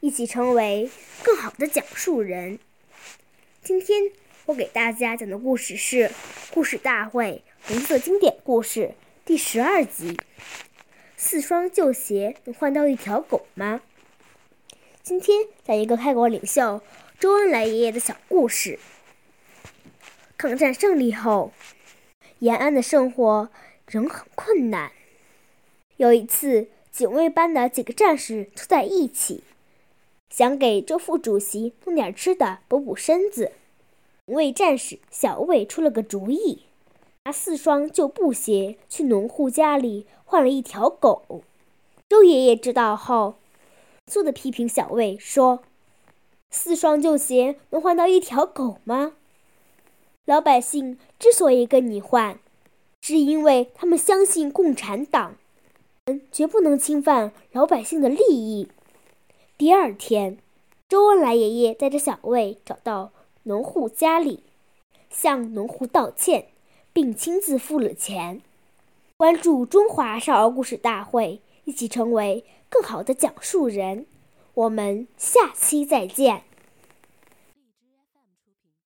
一起成为更好的讲述人。今天我给大家讲的故事是《故事大会》红色经典故事第十二集：四双旧鞋能换到一条狗吗？今天讲一个开国领袖周恩来爷爷的小故事。抗战胜利后，延安的生活仍很困难。有一次，警卫班的几个战士凑在一起。想给周副主席弄点吃的补补身子，为战士小魏出了个主意，拿四双旧布鞋去农户家里换了一条狗。周爷爷知道后，严肃地批评小魏说：“四双旧鞋能换到一条狗吗？老百姓之所以跟你换，是因为他们相信共产党，绝不能侵犯老百姓的利益。”第二天，周恩来爷爷带着小卫找到农户家里，向农户道歉，并亲自付了钱。关注中华少儿故事大会，一起成为更好的讲述人。我们下期再见。